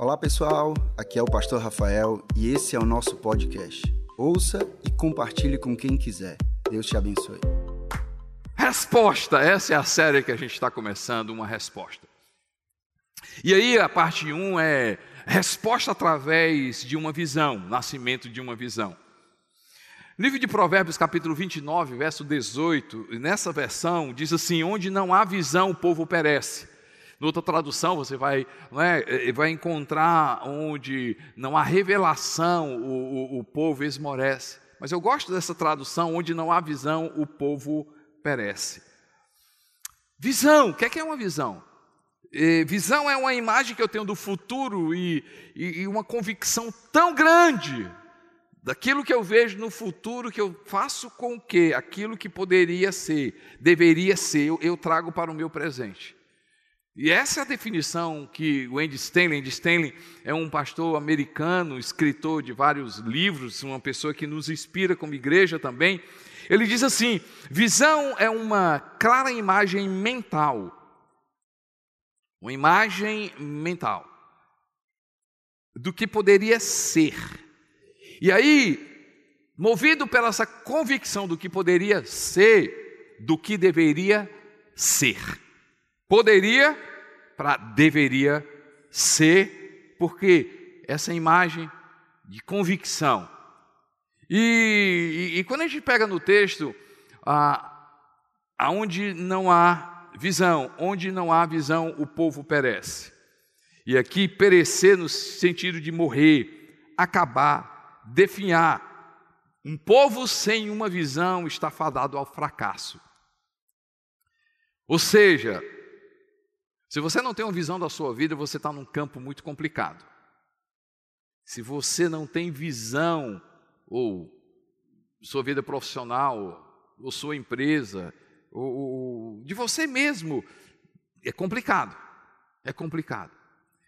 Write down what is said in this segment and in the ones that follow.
Olá pessoal, aqui é o Pastor Rafael e esse é o nosso podcast. Ouça e compartilhe com quem quiser. Deus te abençoe. Resposta, essa é a série que a gente está começando, uma resposta. E aí a parte 1 é resposta através de uma visão, nascimento de uma visão. Livro de Provérbios, capítulo 29, verso 18, nessa versão diz assim: Onde não há visão, o povo perece. Em outra tradução, você vai, é, vai encontrar onde não há revelação, o, o, o povo esmorece. Mas eu gosto dessa tradução, onde não há visão, o povo perece. Visão, o que é, que é uma visão? E, visão é uma imagem que eu tenho do futuro e, e, e uma convicção tão grande daquilo que eu vejo no futuro que eu faço com que aquilo que poderia ser, deveria ser, eu, eu trago para o meu presente. E essa é a definição que o Andy Stanley, Andy Stanley é um pastor americano, escritor de vários livros, uma pessoa que nos inspira como igreja também. Ele diz assim: visão é uma clara imagem mental, uma imagem mental do que poderia ser. E aí, movido pela essa convicção do que poderia ser, do que deveria ser. Poderia para deveria ser, porque essa imagem de convicção. E, e, e, quando a gente pega no texto, ah, aonde não há visão, onde não há visão, o povo perece. E aqui perecer no sentido de morrer, acabar, definhar. Um povo sem uma visão está fadado ao fracasso. Ou seja, se você não tem uma visão da sua vida, você está num campo muito complicado. Se você não tem visão, ou sua vida profissional, ou sua empresa, ou, ou de você mesmo, é complicado. É complicado.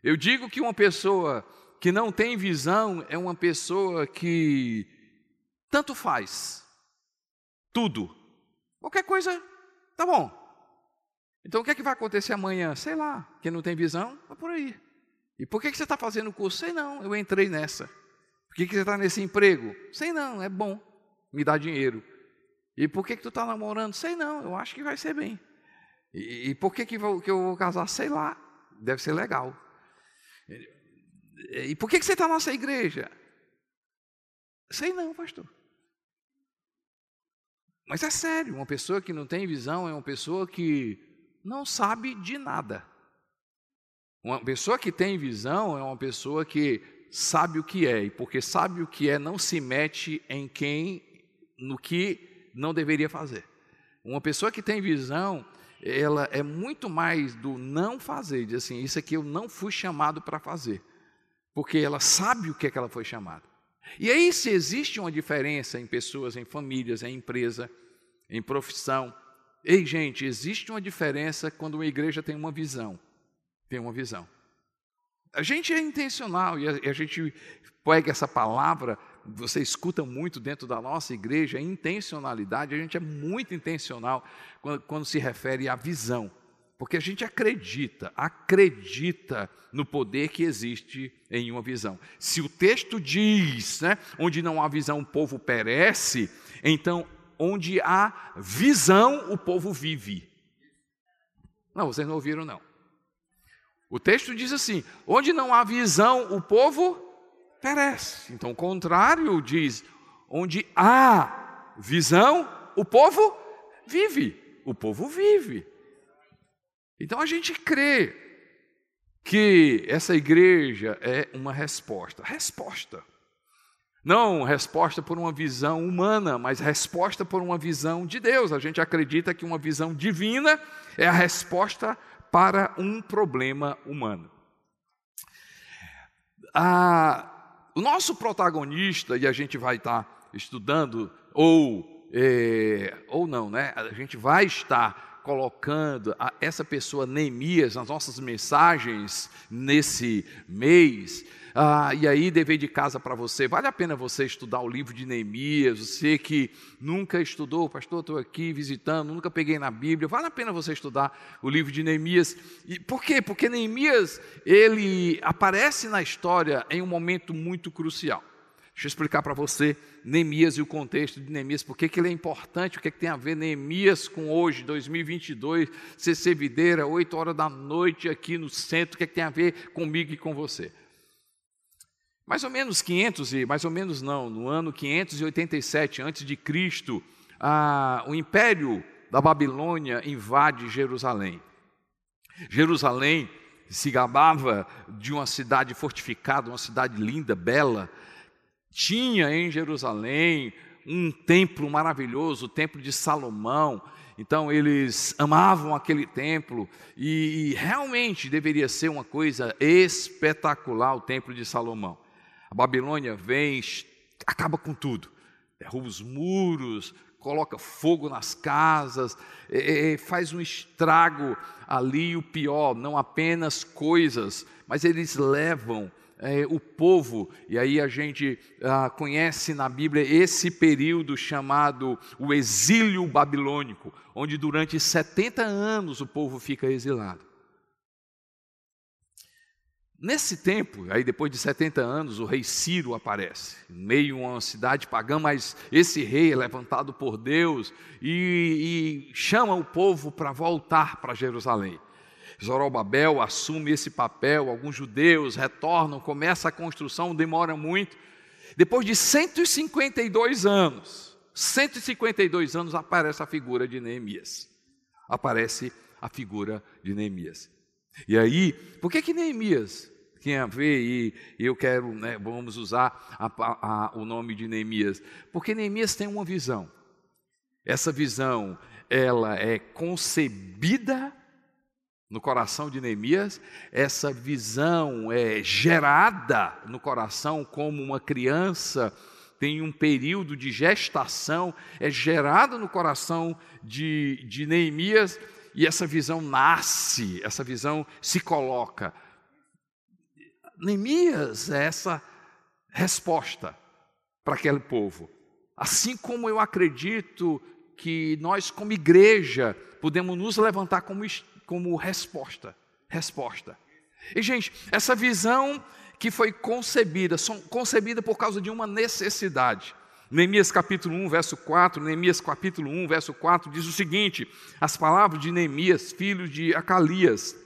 Eu digo que uma pessoa que não tem visão é uma pessoa que tanto faz, tudo, qualquer coisa, tá bom. Então o que é que vai acontecer amanhã? Sei lá, quem não tem visão, vai por aí. E por que, que você está fazendo o curso? Sei não, eu entrei nessa. Por que, que você está nesse emprego? Sei não, é bom, me dá dinheiro. E por que, que tu está namorando? Sei não, eu acho que vai ser bem. E, e por que, que, vou, que eu vou casar? Sei lá, deve ser legal. E, e por que, que você está na nossa igreja? Sei não, pastor. Mas é sério, uma pessoa que não tem visão é uma pessoa que não sabe de nada. Uma pessoa que tem visão é uma pessoa que sabe o que é, e porque sabe o que é, não se mete em quem, no que não deveria fazer. Uma pessoa que tem visão, ela é muito mais do não fazer, diz assim, isso aqui eu não fui chamado para fazer, porque ela sabe o que é que ela foi chamada. E aí, se existe uma diferença em pessoas, em famílias, em empresa, em profissão, Ei, gente, existe uma diferença quando uma igreja tem uma visão. Tem uma visão. A gente é intencional e a, a gente pega essa palavra, você escuta muito dentro da nossa igreja, é intencionalidade, a gente é muito intencional quando, quando se refere à visão. Porque a gente acredita, acredita no poder que existe em uma visão. Se o texto diz, né, onde não há visão o povo perece, então onde há visão, o povo vive. Não, vocês não ouviram, não. O texto diz assim: onde não há visão, o povo perece. Então, o contrário diz: onde há visão, o povo vive. O povo vive. Então a gente crê que essa igreja é uma resposta. Resposta. Não resposta por uma visão humana, mas resposta por uma visão de Deus. A gente acredita que uma visão divina é a resposta para um problema humano. Ah, o nosso protagonista, e a gente vai estar estudando, ou, é, ou não, né? A gente vai estar colocando essa pessoa Neemias nas nossas mensagens nesse mês Ah, e aí, dever de casa para você, vale a pena você estudar o livro de Neemias, você que nunca estudou, pastor, estou aqui visitando, nunca peguei na Bíblia, vale a pena você estudar o livro de Neemias. E por quê? Porque Neemias, ele aparece na história em um momento muito crucial. Deixa eu explicar para você Neemias e o contexto de Neemias, por que ele é importante, o que, é que tem a ver Neemias com hoje, 2022, CC Videira, 8 horas da noite aqui no centro, o que, é que tem a ver comigo e com você. Mais ou menos 500 e mais ou menos não, no ano 587 antes de Cristo, o império da Babilônia invade Jerusalém. Jerusalém se gabava de uma cidade fortificada, uma cidade linda, bela. Tinha em Jerusalém um templo maravilhoso, o templo de Salomão. Então eles amavam aquele templo e, e realmente deveria ser uma coisa espetacular o templo de Salomão. A Babilônia vem, acaba com tudo, derruba os muros, coloca fogo nas casas, é, é, faz um estrago ali, o pior, não apenas coisas, mas eles levam é, o povo, e aí a gente ah, conhece na Bíblia esse período chamado o exílio babilônico, onde durante 70 anos o povo fica exilado. Nesse tempo, aí depois de 70 anos, o rei Ciro aparece, meio de uma cidade pagã, mas esse rei é levantado por Deus e, e chama o povo para voltar para Jerusalém. Zorobabel assume esse papel, alguns judeus retornam, começa a construção, demora muito. Depois de 152 anos, 152 anos aparece a figura de Neemias. Aparece a figura de Neemias. E aí, por que que Neemias tem a ver e eu quero, né, vamos usar a, a, o nome de Neemias? Porque Neemias tem uma visão. Essa visão, ela é concebida no coração de Neemias, essa visão é gerada no coração como uma criança tem um período de gestação, é gerada no coração de, de Neemias e essa visão nasce, essa visão se coloca. Neemias é essa resposta para aquele povo. Assim como eu acredito que nós, como igreja, podemos nos levantar como, como resposta. Resposta. E, gente, essa visão que foi concebida, concebida por causa de uma necessidade. Neemias capítulo 1, verso 4, Neemias capítulo 1, verso 4 diz o seguinte: as palavras de Neemias, filho de Acalias,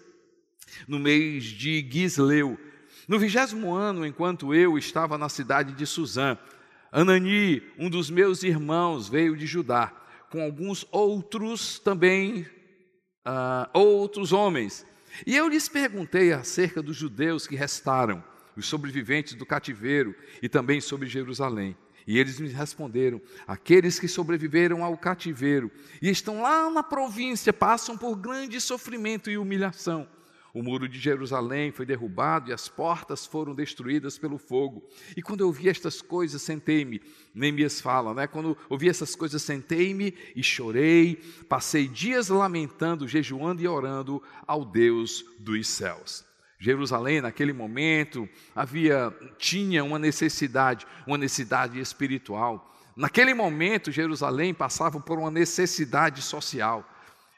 no mês de Gisleu, no vigésimo ano, enquanto eu estava na cidade de Suzã, Anani, um dos meus irmãos, veio de Judá, com alguns outros também, uh, outros homens. E eu lhes perguntei acerca dos judeus que restaram, os sobreviventes do cativeiro, e também sobre Jerusalém. E eles me responderam: aqueles que sobreviveram ao cativeiro e estão lá na província passam por grande sofrimento e humilhação. O muro de Jerusalém foi derrubado e as portas foram destruídas pelo fogo. E quando eu vi estas coisas, sentei-me. Neemias fala, né? Quando eu vi essas coisas, sentei-me e chorei. Passei dias lamentando, jejuando e orando ao Deus dos céus. Jerusalém, naquele momento, havia tinha uma necessidade, uma necessidade espiritual. Naquele momento, Jerusalém passava por uma necessidade social.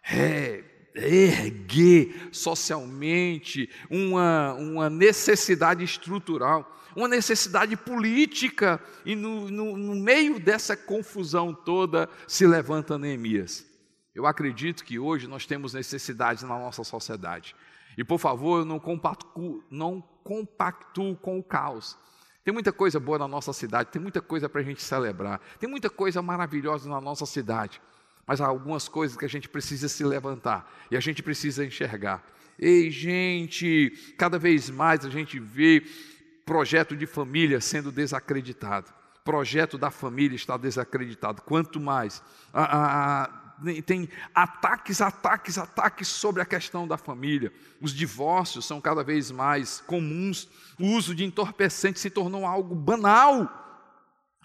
É, erguer socialmente uma, uma necessidade estrutural, uma necessidade política, e no, no, no meio dessa confusão toda se levanta Neemias. Eu acredito que hoje nós temos necessidades na nossa sociedade. E por favor, não compactuo, não compactuo com o caos. Tem muita coisa boa na nossa cidade, tem muita coisa para a gente celebrar, tem muita coisa maravilhosa na nossa cidade, mas há algumas coisas que a gente precisa se levantar e a gente precisa enxergar. Ei, gente, cada vez mais a gente vê projeto de família sendo desacreditado. Projeto da família está desacreditado. Quanto mais a, a, a tem ataques, ataques, ataques sobre a questão da família. Os divórcios são cada vez mais comuns. O uso de entorpecentes se tornou algo banal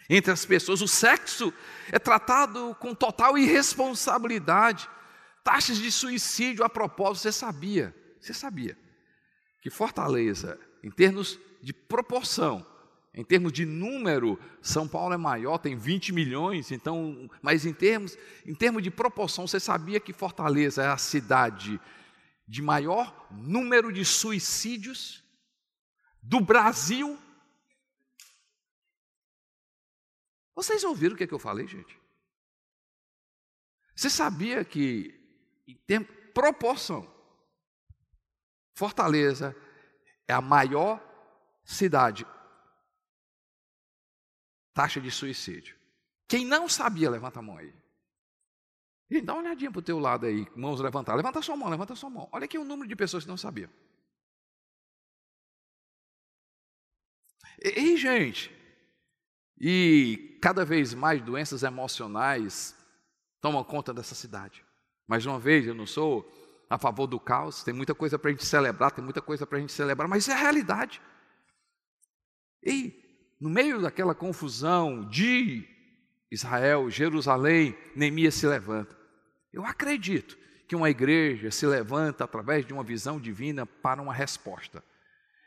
entre as pessoas. O sexo é tratado com total irresponsabilidade. Taxas de suicídio a propósito, você sabia? Você sabia que Fortaleza em termos de proporção, em termos de número, São Paulo é maior, tem 20 milhões, então, mas em termos, em termos de proporção, você sabia que Fortaleza é a cidade de maior número de suicídios do Brasil? Vocês ouviram o que, é que eu falei, gente? Você sabia que, em termos, proporção, Fortaleza é a maior cidade taxa de suicídio. Quem não sabia, levanta a mão aí. E dá uma olhadinha para o teu lado aí, mãos levantadas. Levanta sua mão, levanta sua mão. Olha aqui o número de pessoas que não sabiam. E, e gente, e cada vez mais doenças emocionais tomam conta dessa cidade. Mais uma vez, eu não sou a favor do caos, tem muita coisa para a gente celebrar, tem muita coisa para a gente celebrar, mas é a realidade. E no meio daquela confusão de Israel, Jerusalém, Neemias se levanta. Eu acredito que uma igreja se levanta através de uma visão divina para uma resposta.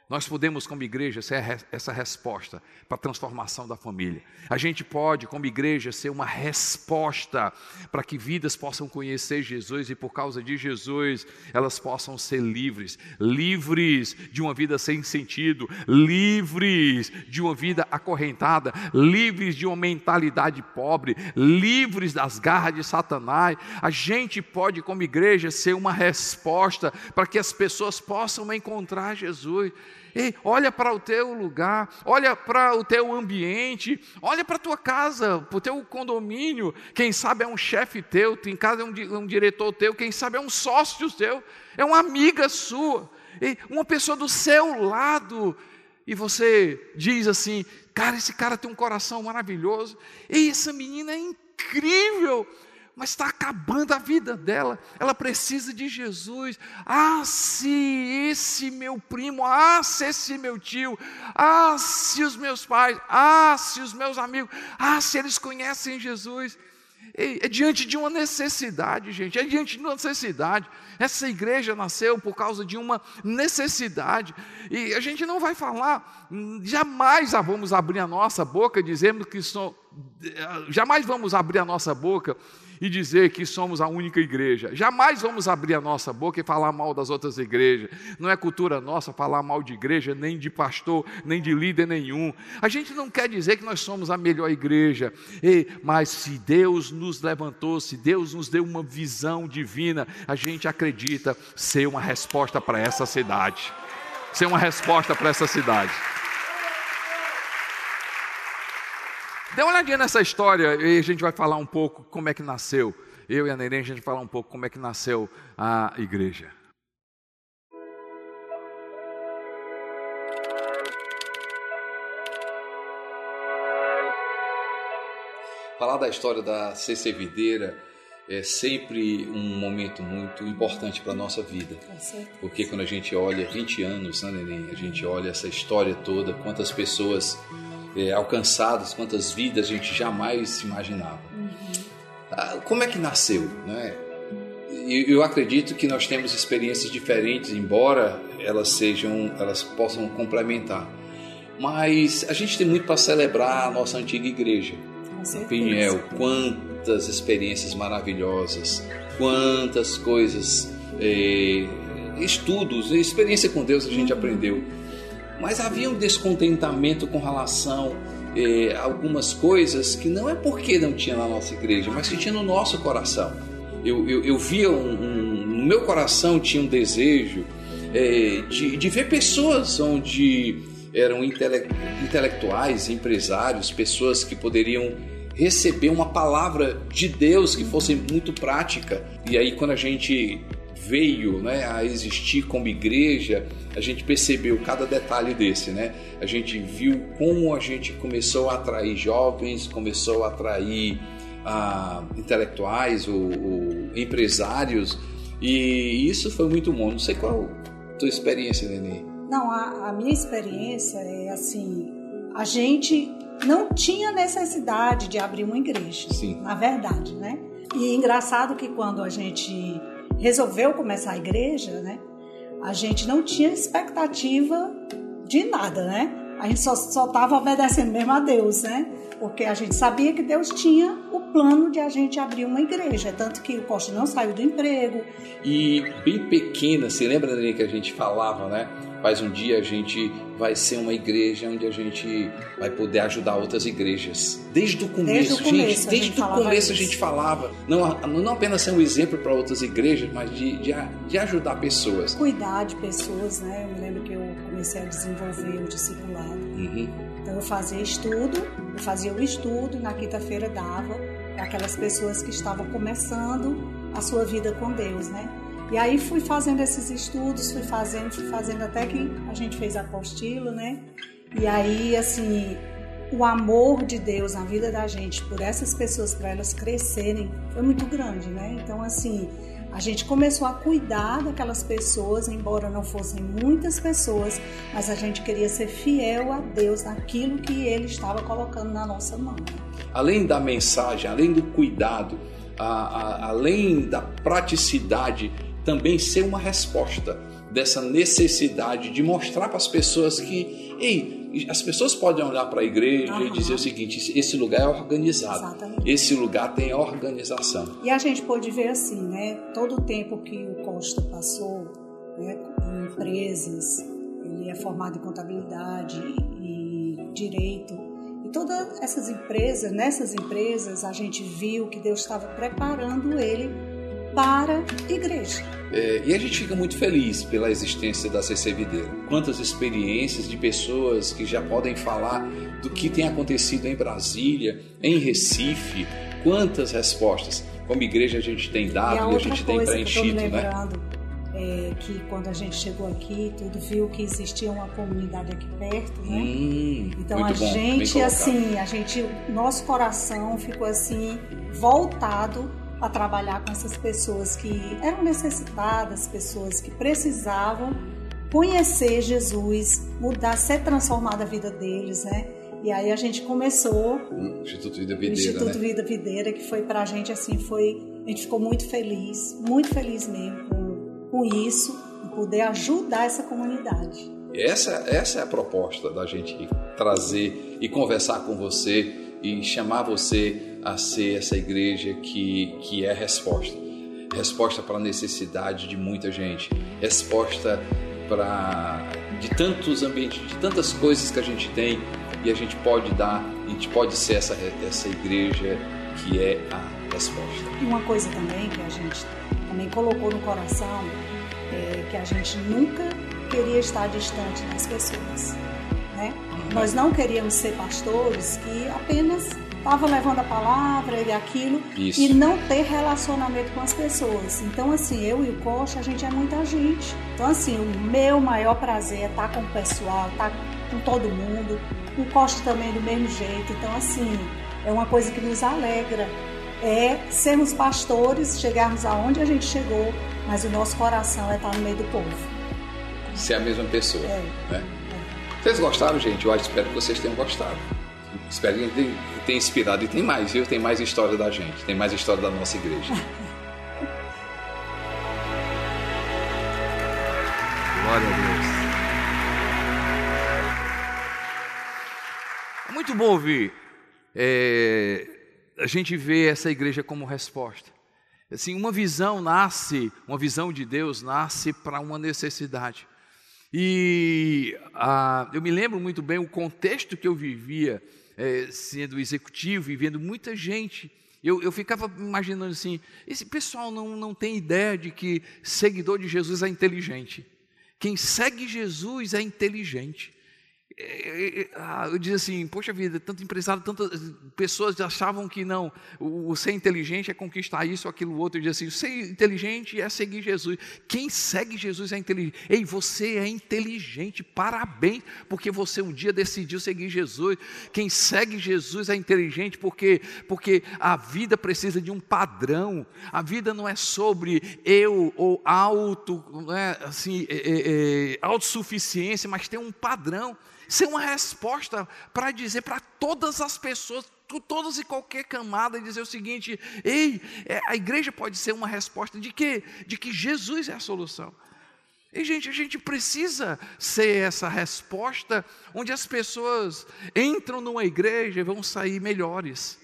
Nós podemos, como igreja, ser essa resposta para a transformação da família. A gente pode, como igreja, ser uma resposta para que vidas possam conhecer Jesus e, por causa de Jesus, elas possam ser livres livres de uma vida sem sentido, livres de uma vida acorrentada, livres de uma mentalidade pobre, livres das garras de Satanás. A gente pode, como igreja, ser uma resposta para que as pessoas possam encontrar Jesus. Ei, olha para o teu lugar, olha para o teu ambiente, olha para a tua casa, para o teu condomínio. Quem sabe é um chefe teu, em casa é um, um diretor teu, quem sabe é um sócio teu, é uma amiga sua, Ei, uma pessoa do seu lado. E você diz assim: cara, esse cara tem um coração maravilhoso, e essa menina é incrível mas está acabando a vida dela. Ela precisa de Jesus. Ah, se esse meu primo, ah, se esse meu tio, ah, se os meus pais, ah, se os meus amigos, ah, se eles conhecem Jesus. É, diante de uma necessidade, gente, é diante de uma necessidade. Essa igreja nasceu por causa de uma necessidade, e a gente não vai falar, jamais vamos abrir a nossa boca dizendo que somos, jamais vamos abrir a nossa boca e dizer que somos a única igreja. Jamais vamos abrir a nossa boca e falar mal das outras igrejas. Não é cultura nossa falar mal de igreja, nem de pastor, nem de líder nenhum. A gente não quer dizer que nós somos a melhor igreja, mas se Deus nos levantou, se Deus nos deu uma visão divina, a gente acredita ser uma resposta para essa cidade. Ser uma resposta para essa cidade. Dê uma olhadinha nessa história e a gente vai falar um pouco como é que nasceu. Eu e a Neném, a gente vai falar um pouco como é que nasceu a igreja. Falar da história da CC Videira é sempre um momento muito importante para a nossa vida. Porque quando a gente olha 20 anos, né, Neném? A gente olha essa história toda, quantas pessoas é, alcançadas, quantas vidas a gente jamais imaginava. Uhum. Ah, como é que nasceu? Né? Eu, eu acredito que nós temos experiências diferentes, embora elas sejam, elas possam complementar. Mas a gente tem muito para celebrar a nossa antiga igreja. Pinhel, quantas experiências maravilhosas, quantas coisas, é, estudos, experiência com Deus a gente aprendeu. Mas havia um descontentamento com relação eh, a algumas coisas que não é porque não tinha na nossa igreja, mas que tinha no nosso coração. Eu, eu, eu via um, um, no meu coração tinha um desejo eh, de, de ver pessoas onde eram intele intelectuais, empresários, pessoas que poderiam receber uma palavra de Deus que fosse muito prática. E aí quando a gente veio né, a existir como igreja, a gente percebeu cada detalhe desse, né? A gente viu como a gente começou a atrair jovens, começou a atrair ah, intelectuais ou, empresários, e isso foi muito bom. Não sei qual a tua experiência, Nenê. Não, a, a minha experiência é assim: a gente não tinha necessidade de abrir uma igreja, Sim. na verdade, né? E engraçado que quando a gente resolveu começar a igreja, né? A gente não tinha expectativa de nada, né? A gente só estava obedecendo mesmo a Deus, né? Porque a gente sabia que Deus tinha o plano de a gente abrir uma igreja. Tanto que o Costa não saiu do emprego. E bem pequena, você lembra, Dani, que a gente falava, né? Mas um dia a gente vai ser uma igreja onde a gente vai poder ajudar outras igrejas. Desde o começo, desde o começo gente, desde o começo a gente falava, não, não apenas ser um exemplo para outras igrejas, mas de, de, de, ajudar pessoas. Cuidar de pessoas, né? Eu me lembro que eu comecei a desenvolver o discipulado. Uhum. Então eu fazia estudo, eu fazia o estudo, na quinta-feira dava para aquelas pessoas que estavam começando a sua vida com Deus, né? E aí fui fazendo esses estudos, fui fazendo, fui fazendo até que a gente fez a apostila, né? E aí, assim, o amor de Deus na vida da gente por essas pessoas, para elas crescerem, foi muito grande, né? Então, assim, a gente começou a cuidar daquelas pessoas, embora não fossem muitas pessoas, mas a gente queria ser fiel a Deus naquilo que Ele estava colocando na nossa mão. Além da mensagem, além do cuidado, a, a, além da praticidade também ser uma resposta dessa necessidade de mostrar para as pessoas que, ei, as pessoas podem olhar para a igreja uhum. e dizer o seguinte: esse lugar é organizado, Exatamente. esse lugar tem organização. E a gente pode ver assim, né? Todo o tempo que o Costa passou né, em empresas, ele é formado em contabilidade e direito. E todas essas empresas, nessas empresas, a gente viu que Deus estava preparando ele para a igreja. É, e a gente fica muito feliz pela existência da CC Videira. Quantas experiências de pessoas que já podem falar do que tem acontecido em Brasília, em Recife, quantas respostas. Como igreja a gente tem dado e a, e a gente tem preenchido, que né? É que quando a gente chegou aqui, tudo viu que existia uma comunidade aqui perto, né? Hum, então a bom, gente, assim, a gente, nosso coração ficou assim voltado a trabalhar com essas pessoas que eram necessitadas, pessoas que precisavam conhecer Jesus, mudar, ser transformada a vida deles, né? E aí a gente começou o Instituto Vida Videira, Instituto né? Vida Videira, que foi pra gente assim, foi, a gente ficou muito feliz, muito feliz mesmo com, com isso e poder ajudar essa comunidade. Essa, essa é a proposta da gente trazer e conversar com você e chamar você a ser essa igreja que, que é resposta. Resposta para a necessidade de muita gente, resposta para de tantos ambientes, de tantas coisas que a gente tem e a gente pode dar, a gente pode ser essa, essa igreja que é a resposta. E uma coisa também que a gente também colocou no coração é que a gente nunca queria estar distante das pessoas. Né? Nós não queríamos ser pastores que apenas estava levando a palavra e aquilo Isso. e não ter relacionamento com as pessoas. Então, assim, eu e o Costa, a gente é muita gente. Então, assim, o meu maior prazer é estar com o pessoal, estar com todo mundo. O Costa também do mesmo jeito. Então, assim, é uma coisa que nos alegra. É sermos pastores, chegarmos aonde a gente chegou, mas o nosso coração é estar no meio do povo. Ser a mesma pessoa. É. Né? É. Vocês gostaram, gente? Eu espero que vocês tenham gostado. Espero que tenha inspirado. E tem mais, viu? Tem mais história da gente, tem mais história da nossa igreja. Glória a Deus. É muito bom ouvir é, a gente vê essa igreja como resposta. Assim, uma visão nasce, uma visão de Deus nasce para uma necessidade. E ah, eu me lembro muito bem o contexto que eu vivia é, sendo executivo e vendo muita gente. Eu, eu ficava imaginando assim: esse pessoal não, não tem ideia de que seguidor de Jesus é inteligente. Quem segue Jesus é inteligente. É, é, é, ah, eu dizia assim, poxa vida, tanto empresário, tantas pessoas achavam que não, o, ser inteligente é conquistar isso, aquilo, outro. Eu dizia assim, ser inteligente é seguir Jesus. Quem segue Jesus é inteligente. Ei, você é inteligente, parabéns, porque você um dia decidiu seguir Jesus. Quem segue Jesus é inteligente porque, porque a vida precisa de um padrão. A vida não é sobre eu ou auto, não é, assim, é, é, é autossuficiência, mas tem um padrão ser uma resposta para dizer para todas as pessoas, todas e qualquer camada, dizer o seguinte: ei, é, a igreja pode ser uma resposta de que? De que Jesus é a solução. E, gente, a gente precisa ser essa resposta onde as pessoas entram numa igreja e vão sair melhores.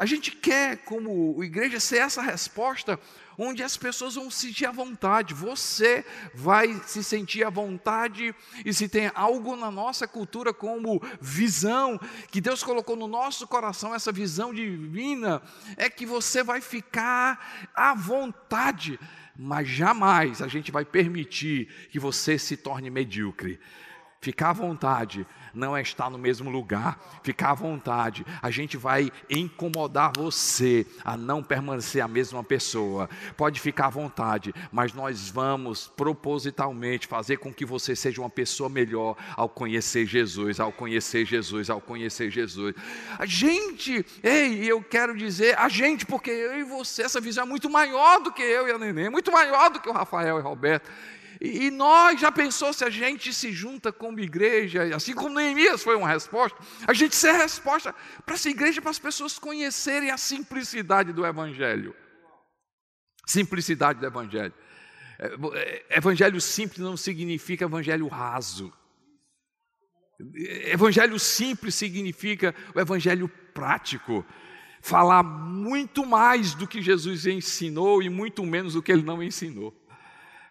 A gente quer, como igreja, ser essa resposta onde as pessoas vão se sentir à vontade. Você vai se sentir à vontade e se tem algo na nossa cultura como visão que Deus colocou no nosso coração, essa visão divina, é que você vai ficar à vontade mas jamais a gente vai permitir que você se torne medíocre. Ficar à vontade não é estar no mesmo lugar. Ficar à vontade. A gente vai incomodar você a não permanecer a mesma pessoa. Pode ficar à vontade, mas nós vamos propositalmente fazer com que você seja uma pessoa melhor ao conhecer Jesus, ao conhecer Jesus, ao conhecer Jesus. A gente, ei, eu quero dizer, a gente, porque eu e você, essa visão é muito maior do que eu e a Neném, muito maior do que o Rafael e o Roberto. E, nós, já pensou se a gente se junta como igreja, assim como Neemias foi uma resposta, a gente ser resposta para essa igreja, para as pessoas conhecerem a simplicidade do Evangelho. Simplicidade do Evangelho. É, é, evangelho simples não significa evangelho raso. Evangelho simples significa o evangelho prático. Falar muito mais do que Jesus ensinou e muito menos do que ele não ensinou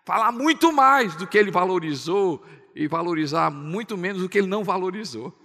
falar muito mais do que ele valorizou e valorizar muito menos do que ele não valorizou.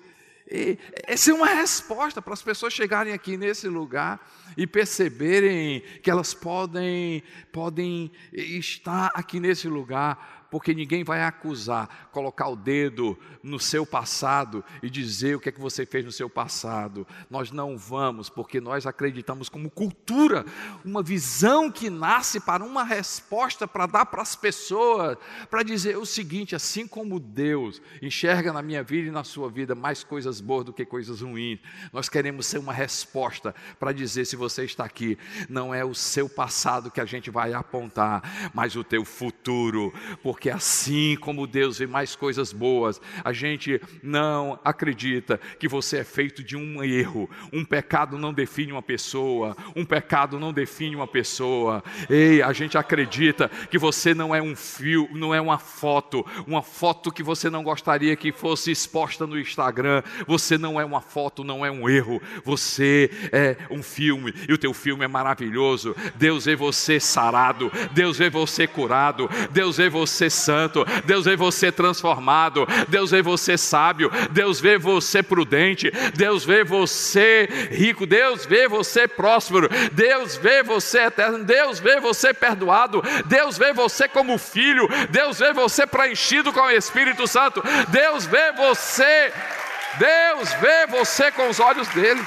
E essa é uma resposta para as pessoas chegarem aqui nesse lugar e perceberem que elas podem, podem estar aqui nesse lugar porque ninguém vai acusar, colocar o dedo no seu passado e dizer o que é que você fez no seu passado. Nós não vamos, porque nós acreditamos como cultura, uma visão que nasce para uma resposta para dar para as pessoas, para dizer o seguinte: assim como Deus enxerga na minha vida e na sua vida mais coisas boas do que coisas ruins, nós queremos ser uma resposta para dizer: se você está aqui, não é o seu passado que a gente vai apontar, mas o teu futuro, porque porque assim como Deus vê mais coisas boas, a gente não acredita que você é feito de um erro. Um pecado não define uma pessoa, um pecado não define uma pessoa. Ei, a gente acredita que você não é um fio, não é uma foto, uma foto que você não gostaria que fosse exposta no Instagram. Você não é uma foto, não é um erro. Você é um filme e o teu filme é maravilhoso. Deus vê você sarado, Deus vê você curado, Deus vê você santo, Deus vê você transformado, Deus vê você sábio, Deus vê você prudente, Deus vê você rico, Deus vê você próspero, Deus vê você eterno, Deus vê você perdoado, Deus vê você como filho, Deus vê você preenchido com o Espírito Santo, Deus vê você, Deus vê você com os olhos dele.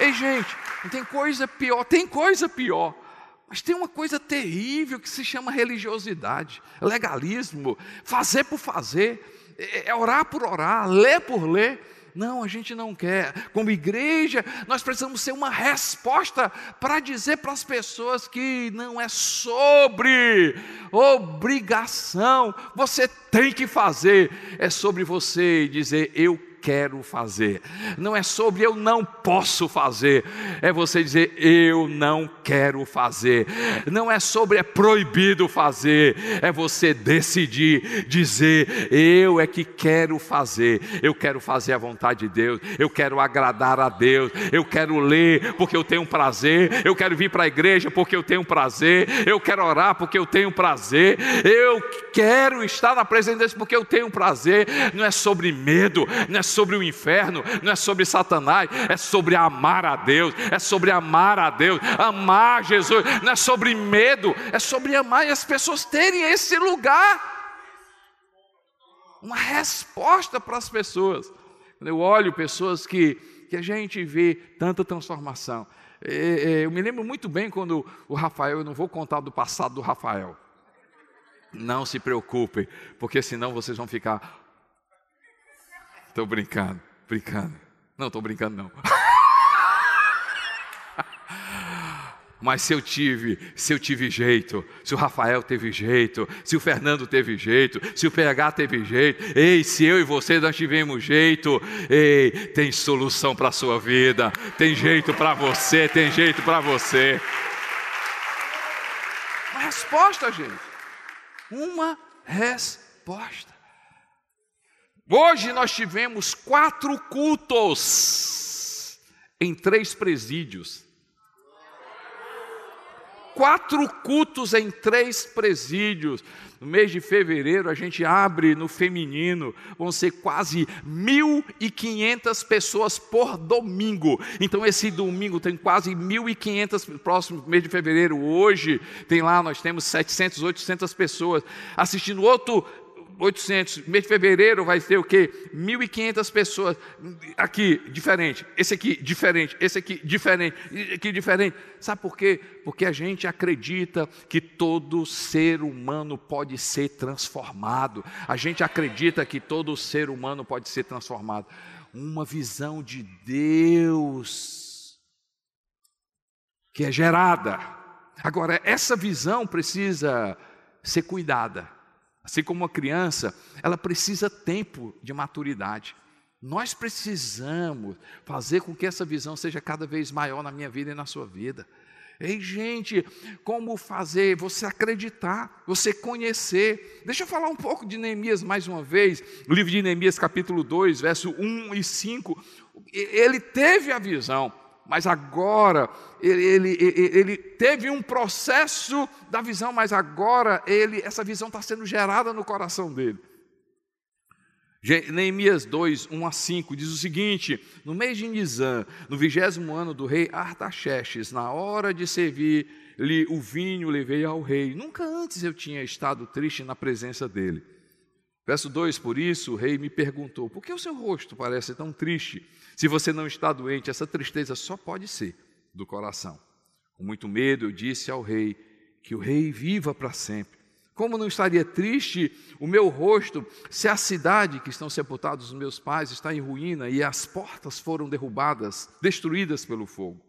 Ei, gente, tem coisa pior, tem coisa pior mas tem uma coisa terrível que se chama religiosidade, legalismo, fazer por fazer, é, é orar por orar, ler por ler. Não, a gente não quer. Como igreja, nós precisamos ser uma resposta para dizer para as pessoas que não é sobre obrigação, você tem que fazer, é sobre você dizer: eu quero fazer. Não é sobre eu não posso fazer, é você dizer eu não quero fazer. Não é sobre é proibido fazer, é você decidir dizer eu é que quero fazer. Eu quero fazer a vontade de Deus, eu quero agradar a Deus, eu quero ler porque eu tenho prazer, eu quero vir para a igreja porque eu tenho prazer, eu quero orar porque eu tenho prazer, eu quero estar na presença de Deus porque eu tenho prazer. Não é sobre medo, não é sobre o inferno, não é sobre Satanás, é sobre amar a Deus, é sobre amar a Deus, amar Jesus, não é sobre medo, é sobre amar e as pessoas terem esse lugar. Uma resposta para as pessoas. Eu olho pessoas que, que a gente vê tanta transformação. É, é, eu me lembro muito bem quando o Rafael, eu não vou contar do passado do Rafael. Não se preocupem, porque senão vocês vão ficar Estou brincando, brincando. Não, estou brincando não. Mas se eu tive, se eu tive jeito, se o Rafael teve jeito, se o Fernando teve jeito, se o PH teve jeito, ei, se eu e você nós tivemos jeito, ei, tem solução para a sua vida, tem jeito para você, tem jeito para você. Uma resposta, gente. uma resposta. Hoje nós tivemos quatro cultos em três presídios. Quatro cultos em três presídios. No mês de fevereiro, a gente abre no feminino, vão ser quase 1.500 pessoas por domingo. Então, esse domingo tem quase 1.500, próximo mês de fevereiro, hoje, tem lá, nós temos 700, 800 pessoas assistindo outro 800, mês de fevereiro vai ter o quê? 1.500 pessoas. Aqui, diferente. Esse aqui, diferente. Esse aqui, diferente. Aqui, diferente. Sabe por quê? Porque a gente acredita que todo ser humano pode ser transformado. A gente acredita que todo ser humano pode ser transformado. Uma visão de Deus que é gerada. Agora, essa visão precisa ser cuidada. Assim como uma criança, ela precisa tempo de maturidade. Nós precisamos fazer com que essa visão seja cada vez maior na minha vida e na sua vida. Ei, gente, como fazer você acreditar, você conhecer. Deixa eu falar um pouco de Neemias mais uma vez. O livro de Neemias, capítulo 2, verso 1 e 5. Ele teve a visão, mas agora ele, ele, ele, teve um processo da visão, mas agora ele, essa visão está sendo gerada no coração dele. Neemias 2, 1 a 5 diz o seguinte: No mês de Nisan, no vigésimo ano do rei Artaxerxes, na hora de servir-lhe o vinho, levei ao rei. Nunca antes eu tinha estado triste na presença dele. Verso 2: Por isso o rei me perguntou: Por que o seu rosto parece tão triste? Se você não está doente, essa tristeza só pode ser do coração. Com muito medo, eu disse ao rei que o rei viva para sempre. Como não estaria triste o meu rosto se a cidade que estão sepultados os meus pais está em ruína e as portas foram derrubadas, destruídas pelo fogo?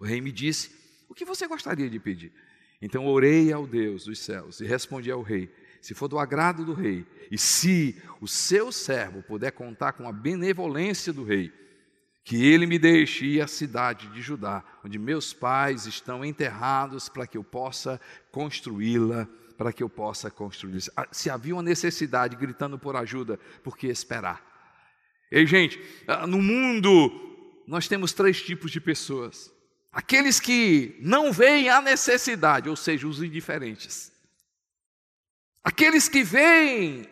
O rei me disse: O que você gostaria de pedir? Então orei ao Deus dos céus e respondi ao rei: se for do agrado do rei, e se o seu servo puder contar com a benevolência do rei, que ele me deixe ir à cidade de Judá, onde meus pais estão enterrados, para que eu possa construí-la, para que eu possa construí-la. Ah, se havia uma necessidade gritando por ajuda, por que esperar? Ei, gente, ah, no mundo nós temos três tipos de pessoas: aqueles que não veem a necessidade, ou seja, os indiferentes. Aqueles que veem,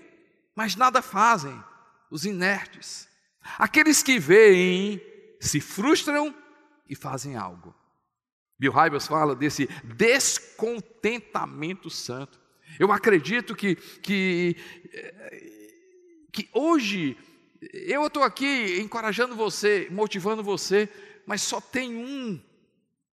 mas nada fazem, os inertes. Aqueles que veem, se frustram e fazem algo. Bill Hybels fala desse descontentamento santo. Eu acredito que, que, que hoje, eu estou aqui encorajando você, motivando você, mas só tem um,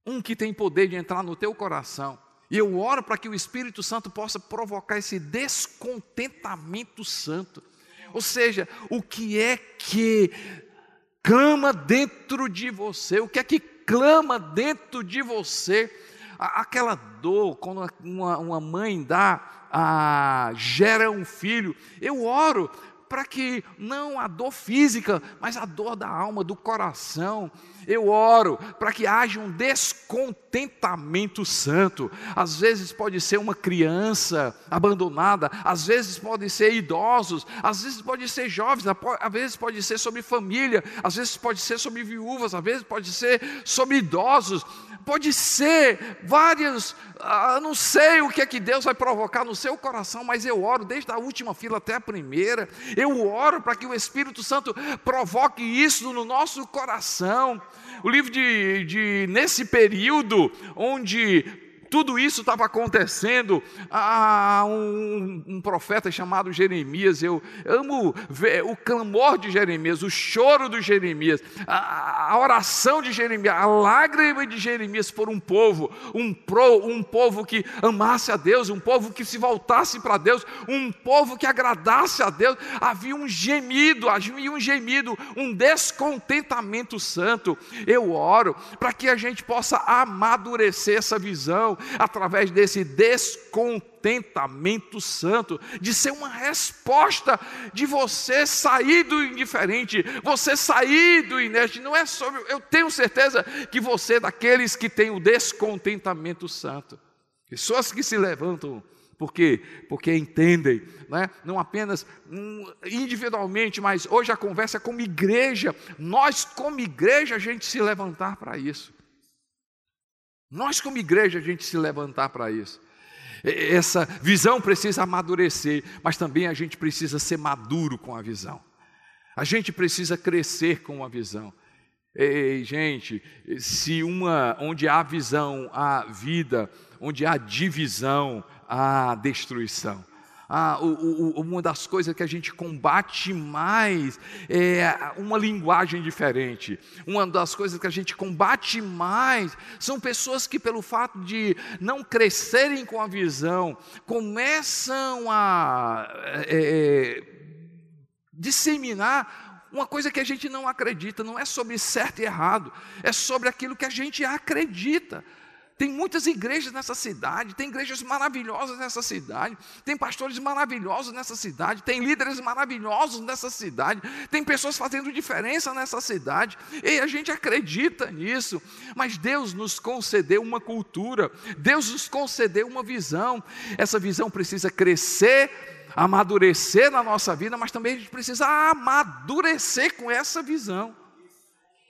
um que tem poder de entrar no teu coração e eu oro para que o Espírito Santo possa provocar esse descontentamento santo. Ou seja, o que é que clama dentro de você? O que é que clama dentro de você? Aquela dor, quando uma, uma mãe dá, gera um filho. Eu oro para que não a dor física, mas a dor da alma, do coração. Eu oro para que haja um descontentamento santo. Às vezes pode ser uma criança abandonada, às vezes pode ser idosos, às vezes pode ser jovens, às vezes pode ser sobre família, às vezes pode ser sobre viúvas, às vezes pode ser sobre idosos, pode ser vários, ah, não sei o que é que Deus vai provocar no seu coração, mas eu oro desde a última fila até a primeira. Eu oro para que o Espírito Santo provoque isso no nosso coração. O livro de, de nesse período onde tudo isso estava acontecendo. Ah, um, um, profeta chamado Jeremias, eu amo ver o clamor de Jeremias, o choro de Jeremias, a, a oração de Jeremias, a lágrima de Jeremias por um povo, um, pro, um povo que amasse a Deus, um povo que se voltasse para Deus, um povo que agradasse a Deus. Havia um gemido, havia um gemido, um descontentamento santo. Eu oro para que a gente possa amadurecer essa visão, através desse descontentamento santo, de ser uma resposta de você sair do indiferente, você sair do inerte. Não é sobre. Eu tenho certeza que você é daqueles que tem o descontentamento santo. Pessoas que se levantam Por quê? Porque entendem, né? não apenas individualmente, mas hoje a conversa é como igreja. Nós, como igreja, a gente se levantar para isso. Nós, como igreja, a gente se levantar para isso. Essa visão precisa amadurecer, mas também a gente precisa ser maduro com a visão. A gente precisa crescer com a visão. Ei, gente, se uma onde há visão, há vida, onde há divisão, há destruição. Ah, o, o, uma das coisas que a gente combate mais é uma linguagem diferente. Uma das coisas que a gente combate mais são pessoas que, pelo fato de não crescerem com a visão, começam a é, é, disseminar uma coisa que a gente não acredita. Não é sobre certo e errado, é sobre aquilo que a gente acredita. Tem muitas igrejas nessa cidade, tem igrejas maravilhosas nessa cidade, tem pastores maravilhosos nessa cidade, tem líderes maravilhosos nessa cidade, tem pessoas fazendo diferença nessa cidade, e a gente acredita nisso, mas Deus nos concedeu uma cultura, Deus nos concedeu uma visão, essa visão precisa crescer, amadurecer na nossa vida, mas também a gente precisa amadurecer com essa visão.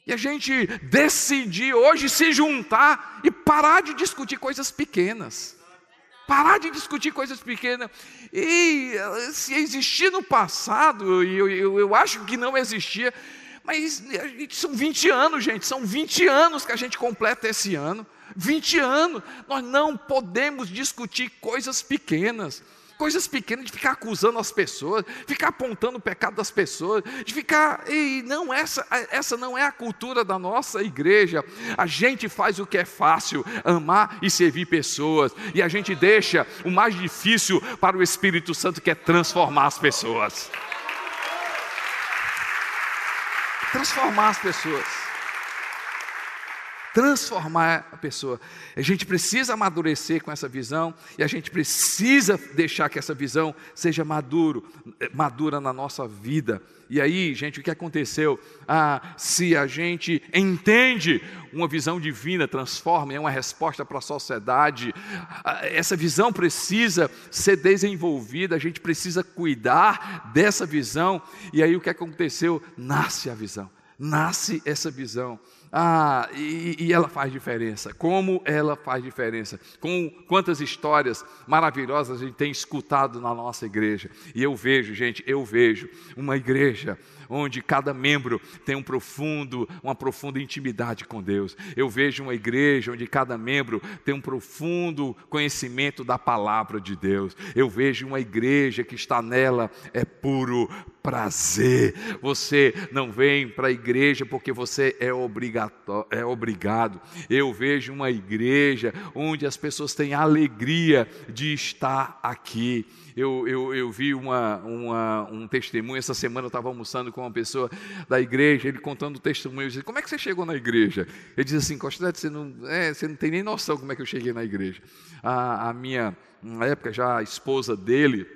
E a gente decidir hoje se juntar e parar de discutir coisas pequenas. Parar de discutir coisas pequenas. E se existia no passado, eu, eu, eu acho que não existia, mas são 20 anos, gente, são 20 anos que a gente completa esse ano. 20 anos, nós não podemos discutir coisas pequenas coisas pequenas, de ficar acusando as pessoas, ficar apontando o pecado das pessoas, de ficar. E não, essa, essa não é a cultura da nossa igreja. A gente faz o que é fácil, amar e servir pessoas, e a gente deixa o mais difícil para o Espírito Santo, que é transformar as pessoas. Transformar as pessoas transformar a pessoa. A gente precisa amadurecer com essa visão e a gente precisa deixar que essa visão seja maduro, eh, madura na nossa vida. E aí, gente, o que aconteceu? Ah, se a gente entende uma visão divina, transforma, é uma resposta para a sociedade, ah, essa visão precisa ser desenvolvida, a gente precisa cuidar dessa visão. E aí, o que aconteceu? Nasce a visão, nasce essa visão. Ah, e, e, ela faz diferença. Como ela faz diferença. Com quantas histórias maravilhosas a gente tem escutado na nossa igreja. E eu vejo, gente, eu vejo uma igreja onde cada membro tem um profundo, uma profunda intimidade com Deus. Eu vejo uma igreja onde cada membro tem um profundo conhecimento da palavra de Deus. Eu vejo uma igreja que está nela é puro prazer. Você não vem para a igreja porque você é, obrigatório, é obrigado. Eu vejo uma igreja onde as pessoas têm alegria de estar aqui. Eu, eu, eu vi uma, uma, um testemunho, essa semana eu estava almoçando com uma pessoa da igreja, ele contando o testemunho, eu disse, como é que você chegou na igreja? Ele disse assim, Costelete, você não, é, você não tem nem noção como é que eu cheguei na igreja. A, a minha, na época já a esposa dele,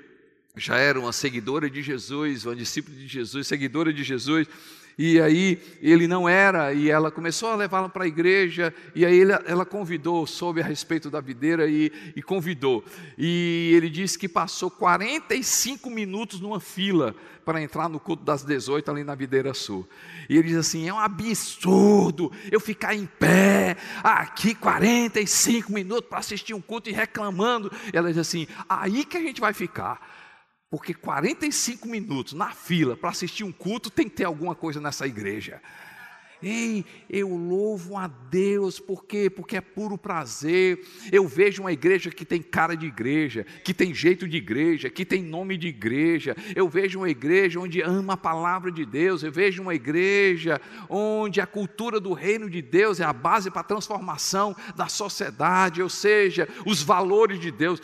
já era uma seguidora de Jesus, uma discípula de Jesus, seguidora de Jesus, e aí ele não era, e ela começou a levá-lo para a igreja, e aí ela convidou, soube a respeito da videira e, e convidou. E ele disse que passou 45 minutos numa fila para entrar no culto das 18 ali na Videira Sul. E ele diz assim: é um absurdo eu ficar em pé aqui 45 minutos para assistir um culto e reclamando. E ela diz assim: aí que a gente vai ficar. Porque 45 minutos na fila para assistir um culto tem que ter alguma coisa nessa igreja. Ei, eu louvo a Deus, por quê? Porque é puro prazer. Eu vejo uma igreja que tem cara de igreja, que tem jeito de igreja, que tem nome de igreja. Eu vejo uma igreja onde ama a palavra de Deus. Eu vejo uma igreja onde a cultura do reino de Deus é a base para a transformação da sociedade, ou seja, os valores de Deus,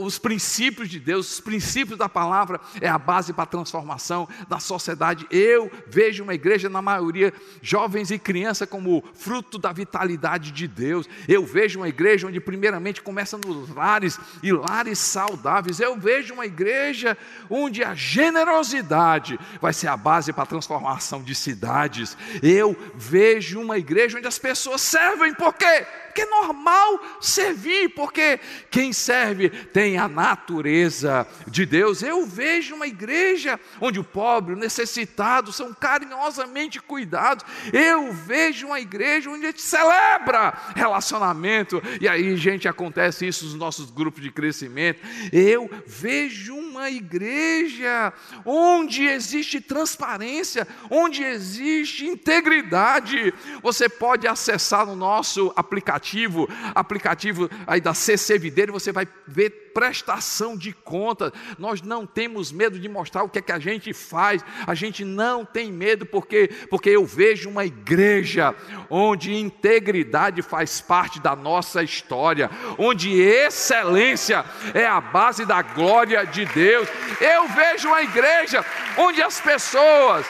os princípios de Deus, os princípios da palavra é a base para a transformação da sociedade. Eu vejo uma igreja, na maioria, jovens e crianças como fruto da vitalidade de Deus. Eu vejo uma igreja onde, primeiramente, começa nos lares e lares saudáveis. Eu vejo uma igreja onde a generosidade vai ser a base para a transformação de cidades. Eu vejo uma igreja onde as pessoas servem, por quê? Porque é normal servir, porque quem serve tem a natureza de Deus. Eu vejo uma igreja onde o pobre, o necessitado são carinhosamente cuidados. Eu vejo uma igreja onde a gente celebra relacionamento, e aí, gente, acontece isso nos nossos grupos de crescimento. Eu vejo uma igreja onde existe transparência, onde existe integridade. Você pode acessar no nosso aplicativo aplicativo, aplicativo aí da CC Videiro, você vai ver prestação de contas. Nós não temos medo de mostrar o que é que a gente faz. A gente não tem medo porque porque eu vejo uma igreja onde integridade faz parte da nossa história, onde excelência é a base da glória de Deus. Eu vejo uma igreja onde as pessoas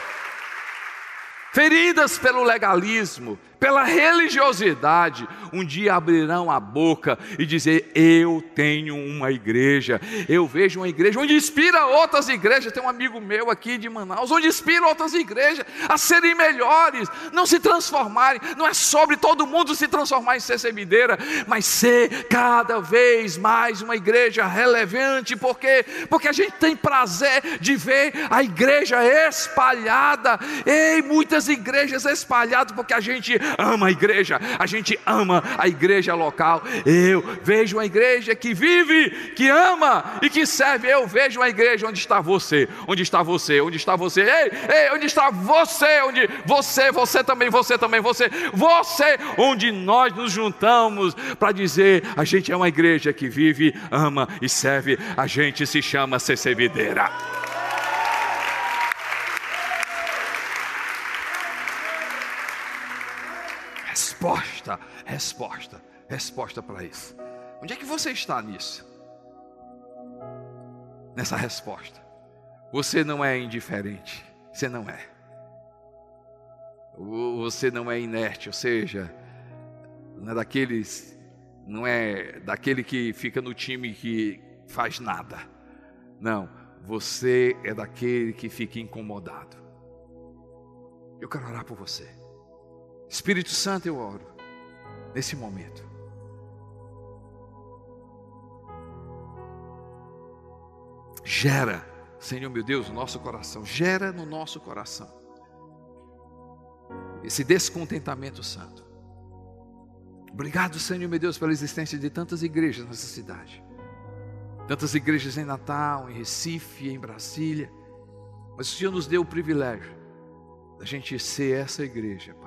feridas pelo legalismo, pela religiosidade, um dia abrirão a boca e dizer: Eu tenho uma igreja. Eu vejo uma igreja onde inspira outras igrejas. Tem um amigo meu aqui de Manaus, onde inspira outras igrejas a serem melhores, não se transformarem. Não é sobre todo mundo se transformar em CCBideira, mas ser cada vez mais uma igreja relevante. Por quê? Porque a gente tem prazer de ver a igreja espalhada, em muitas igrejas espalhadas, porque a gente ama a igreja, a gente ama a igreja local. Eu vejo uma igreja que vive, que ama e que serve. Eu vejo uma igreja onde está você, onde está você, onde está você, ei, ei, onde está você, onde você, você também, você também, você, você, onde nós nos juntamos para dizer: a gente é uma igreja que vive, ama e serve. A gente se chama CC Videira. Resposta, resposta, resposta para isso. Onde é que você está nisso? Nessa resposta. Você não é indiferente, você não é. Você não é inerte, ou seja, não é daqueles, não é daquele que fica no time que faz nada. Não, você é daquele que fica incomodado. Eu quero orar por você. Espírito Santo, eu oro nesse momento. Gera, Senhor meu Deus, no nosso coração, gera no nosso coração esse descontentamento santo. Obrigado, Senhor meu Deus, pela existência de tantas igrejas nessa cidade. Tantas igrejas em Natal, em Recife, em Brasília. Mas o Senhor nos deu o privilégio da gente ser essa igreja, Pai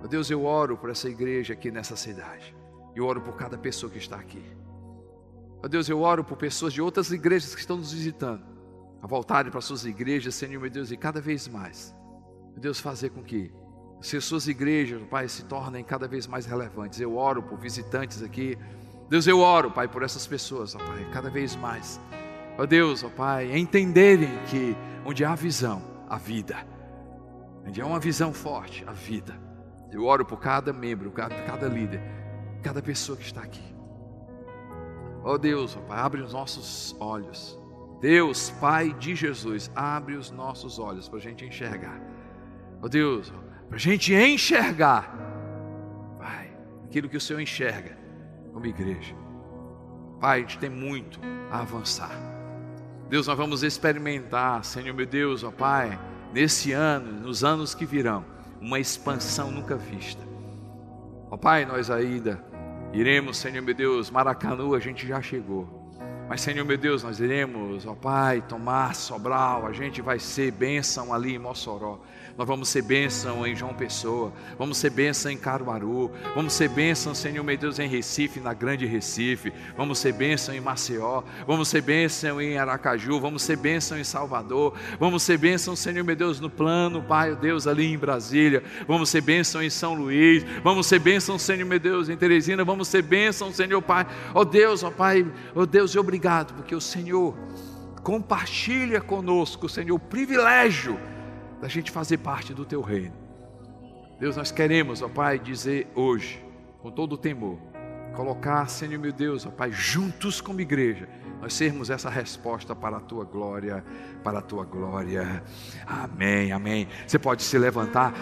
Meu Deus, eu oro por essa igreja aqui nessa cidade. Eu oro por cada pessoa que está aqui. Meu Deus, eu oro por pessoas de outras igrejas que estão nos visitando, a voltarem para suas igrejas, Senhor meu Deus, e cada vez mais, meu Deus, fazer com que se suas igrejas, Pai, se tornem cada vez mais relevantes. Eu oro por visitantes aqui. Deus, eu oro, Pai, por essas pessoas, ó Pai, cada vez mais. Ó Deus, ó Pai, entenderem que onde há visão, há vida. Onde há uma visão forte, a vida. Eu oro por cada membro, cada, cada líder, cada pessoa que está aqui. Ó Deus, ó Pai, abre os nossos olhos. Deus, Pai de Jesus, abre os nossos olhos para a gente enxergar. Ó Deus, para a gente enxergar, Pai, aquilo que o Senhor enxerga como igreja. Pai, a gente tem muito a avançar. Deus, nós vamos experimentar, Senhor meu Deus, ó Pai, nesse ano, nos anos que virão, uma expansão nunca vista. Ó Pai, nós ainda iremos, Senhor meu Deus, Maracanu, a gente já chegou. Mas, Senhor meu Deus, nós iremos, ó Pai, tomar Sobral, a gente vai ser bênção ali em Mossoró. Nós vamos ser bênção em João Pessoa, vamos ser bênção em Caruaru, vamos ser bênção, Senhor meu Deus, em Recife, na Grande Recife, vamos ser bênção em Maceió, vamos ser bênção em Aracaju, vamos ser bênção em Salvador, vamos ser bênção, Senhor meu Deus, no plano, Pai, Deus, ali em Brasília, vamos ser bênção em São Luís, vamos ser bênção, Senhor meu Deus, em Teresina, vamos ser bênção, Senhor Pai, ó Deus, ó Pai, ó Deus, e obrigado, porque o Senhor compartilha conosco, Senhor, o privilégio da gente fazer parte do teu reino. Deus, nós queremos, ó Pai, dizer hoje, com todo o temor, colocar, Senhor meu Deus, ó Pai, juntos como igreja, nós sermos essa resposta para a tua glória, para a tua glória. Amém, amém. Você pode se levantar.